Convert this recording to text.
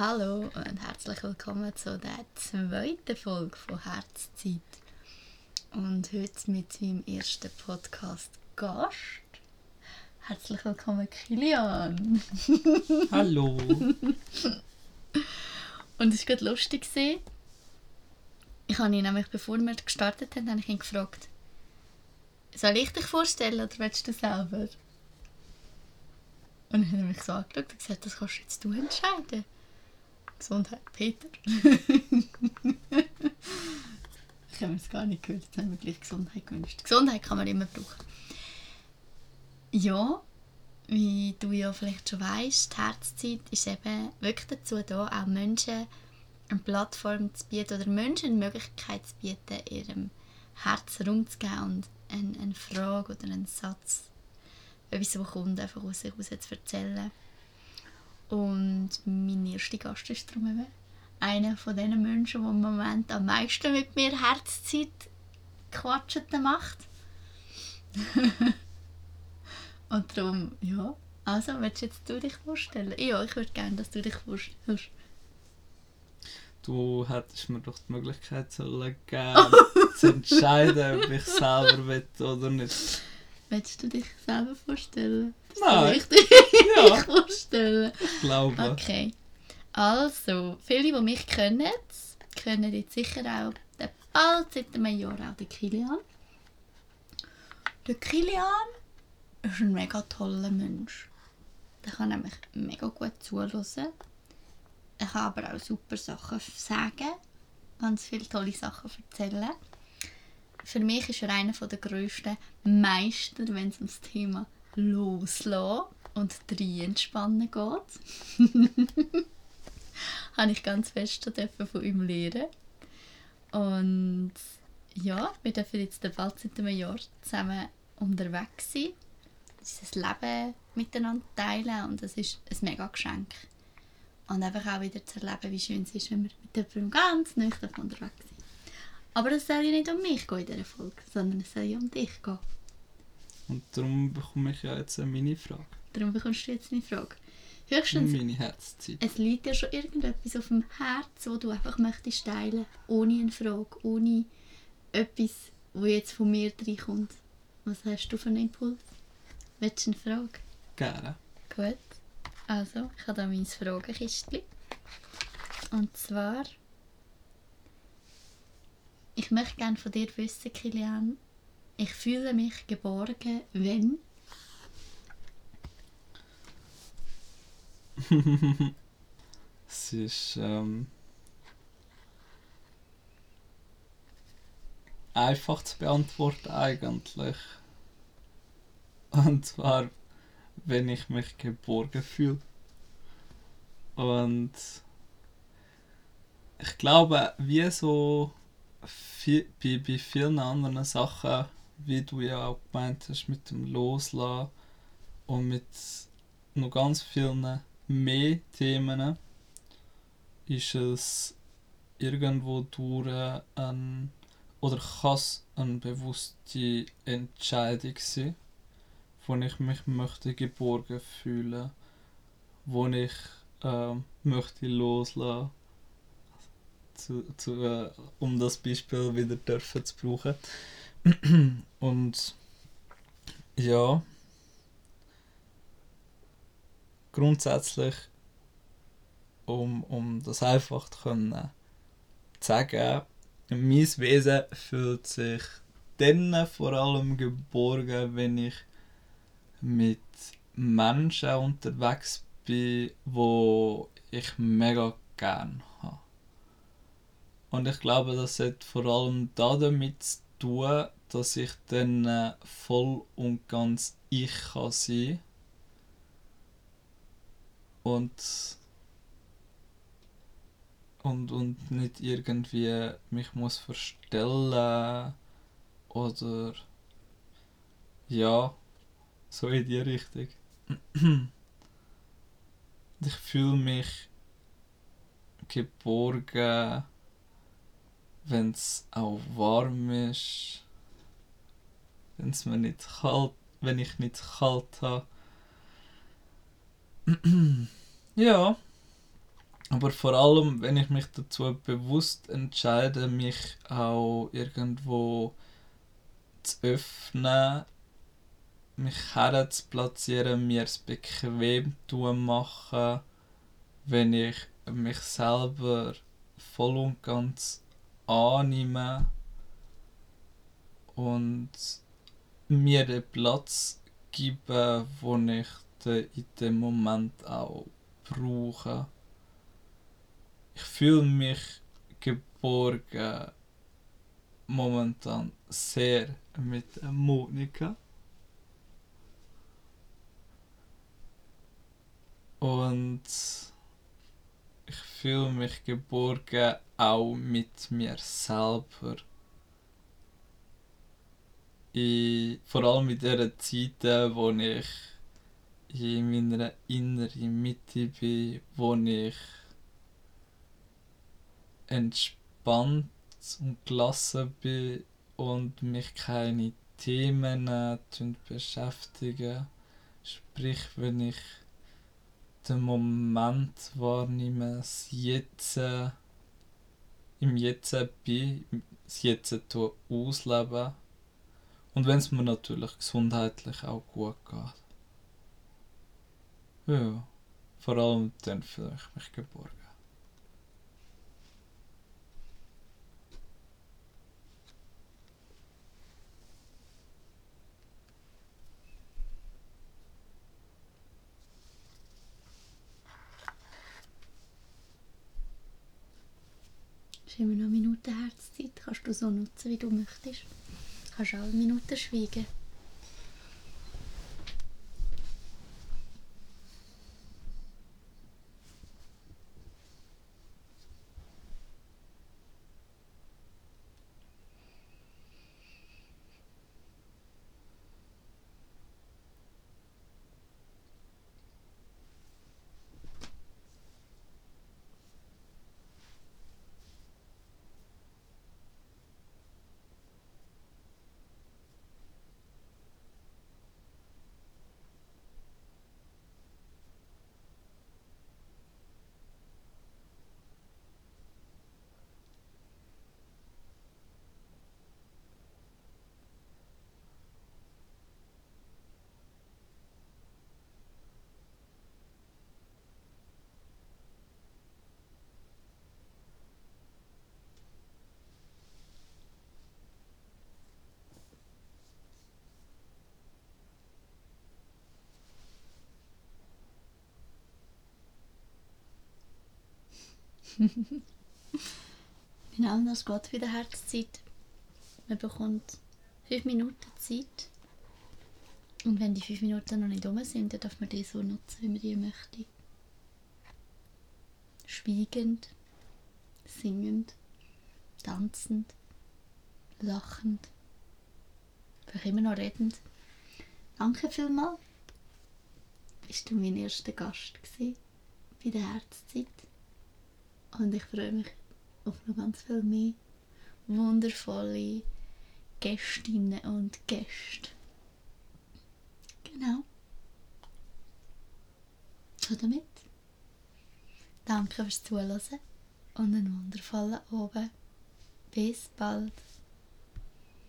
Hallo und herzlich willkommen zu der zweiten Folge von Herzzeit. Und heute mit meinem ersten Podcast Gast. Herzlich willkommen, Kilian. Hallo. Und es war gerade lustig. Ich habe ihn nämlich, bevor wir gestartet haben, habe ich ihn gefragt, soll ich dich vorstellen oder willst du selber? Und dann hat er mich so angeschaut und gesagt, das kannst jetzt du entscheiden. Gesundheit, Peter. ich habe es gar nicht gehört, jetzt haben wir gleich Gesundheit gewünscht. Gesundheit kann man immer brauchen. Ja, wie du ja vielleicht schon weißt, die Herzzeit ist eben wirklich dazu da, auch Menschen eine Plattform zu bieten oder Menschen eine Möglichkeit zu bieten, ihrem Herz Raum zu geben und eine, eine Frage oder einen Satz, etwas, was kommt, einfach aus sich heraus zu erzählen. Und mein erster Gast ist darum eben einer von diesen Menschen, der im Moment am meisten mit mir Herzzeit quatschen macht. Und darum, ja. Also, willst jetzt du dich vorstellen? Ja, ich würde gerne, dass du dich vorstellst. Du hättest mir doch die Möglichkeit sollen geben, zu entscheiden, ob ich selber will oder nicht. Willst du dich selber vorstellen? Nein. Ich dich Ja. vorstellen? Ich glaube. Okay. Also, viele, die mich kennen, kennen jetzt sicher auch den bald seit einem Jahr auch den Kilian. Der Kilian ist ein mega toller Mensch. Der kann nämlich mega gut zuhören. Er kann aber auch super Sachen sagen. Ganz viele tolle Sachen erzählen. Für mich ist er einer der grössten Meister, wenn es ums Thema Loslassen und rein entspannen geht. habe ich ganz fest von ihm lernen. Und ja, wir dürfen jetzt bald seit einem Jahr zusammen unterwegs sein, unser Leben miteinander teilen und das ist ein mega Geschenk. Und einfach auch wieder zu erleben, wie schön es ist, wenn wir mit jemandem ganz nüchtern unterwegs sind. Aber es soll ja nicht um mich gehen in dieser Folge, sondern es soll ja um dich gehen. Und darum bekomme ich ja jetzt eine Mini-Frage. Darum bekommst du jetzt eine Frage. Höchstens Meine Herzzeit. es liegt dir schon irgendetwas auf dem Herz, wo du einfach möchtest teilen, ohne eine Frage, ohne etwas, wo jetzt von mir reinkommt. Was hast du für einen Impuls? Willst du eine Frage? Gerne. Gut. Also, ich habe hier mein Fragenkistchen. Und zwar, ich möchte gerne von dir wissen, Kilian, ich fühle mich geborgen, wenn... Es ist ähm, einfach zu beantworten eigentlich. Und zwar, wenn ich mich geborgen fühle. Und ich glaube, wie so bei, bei vielen anderen Sachen, wie du ja auch gemeint hast, mit dem Loslassen und mit noch ganz vielen mehr Themen, ist es irgendwo durch ein oder kann es eine bewusste Entscheidung sein, wo ich mich möchte geborgen fühlen, wo ich ähm, möchte loslassen, zu, zu, äh, um das Beispiel wieder dürfen zu brauchen. Und ja, grundsätzlich um, um das einfach zu können sagen, mein Wesen fühlt sich dann vor allem geborgen, wenn ich mit Menschen unterwegs bin, wo ich mega gern habe. Und ich glaube, das hat vor allem da damit zu tun, dass ich dann äh, voll und ganz ich kann sein und und, und nicht irgendwie mich muss verstellen oder ja, so in die Richtung. Ich fühle mich geborgen, wenn es auch warm ist, wenn es mir nicht kalt, wenn ich nicht kalt habe. ja, Aber vor allem, wenn ich mich dazu bewusst entscheide, mich auch irgendwo zu öffnen, mich herzuplatzieren, mir es bequem zu machen, wenn ich mich selber voll und ganz annehme und mir den Platz gebe, wo ich den in dem Moment auch brauche. Ich fühle mich geborgen momentan sehr mit Monika. Und ich fühle mich geborgen auch mit mir selber. Ich, vor allem in dieser Zeit, wo ich in meiner inneren Mitte bin, wo ich entspannt und gelassen bin und mich keine Themen äh, beschäftigen. Sprich, wenn ich den Moment wahrnehme, das Jetzt, äh, im Jetzt bin, das Jetzt ausleben. Und wenn es mir natürlich gesundheitlich auch gut geht. Ja, vor allem dann fühle ich mich geborgen. Immer noch eine Minute Herzzeit. Kannst du so nutzen, wie du möchtest. Du kannst auch eine Minute schweigen. genau, das geht wieder Herzzeit. Man bekommt fünf Minuten Zeit. Und wenn die fünf Minuten noch nicht um sind, dann darf man die so nutzen, wie man die möchte. Schweigend, singend, tanzend, lachend, einfach immer noch redend. Danke vielmals. Bist du mein erster Gast gewesen bei der Herzzeit. Und ich freue mich auf noch ganz viel mehr wundervolle Gästinnen und Gäste. Genau. So damit. Danke fürs Zuhören und einen wundervollen Abend. Bis bald.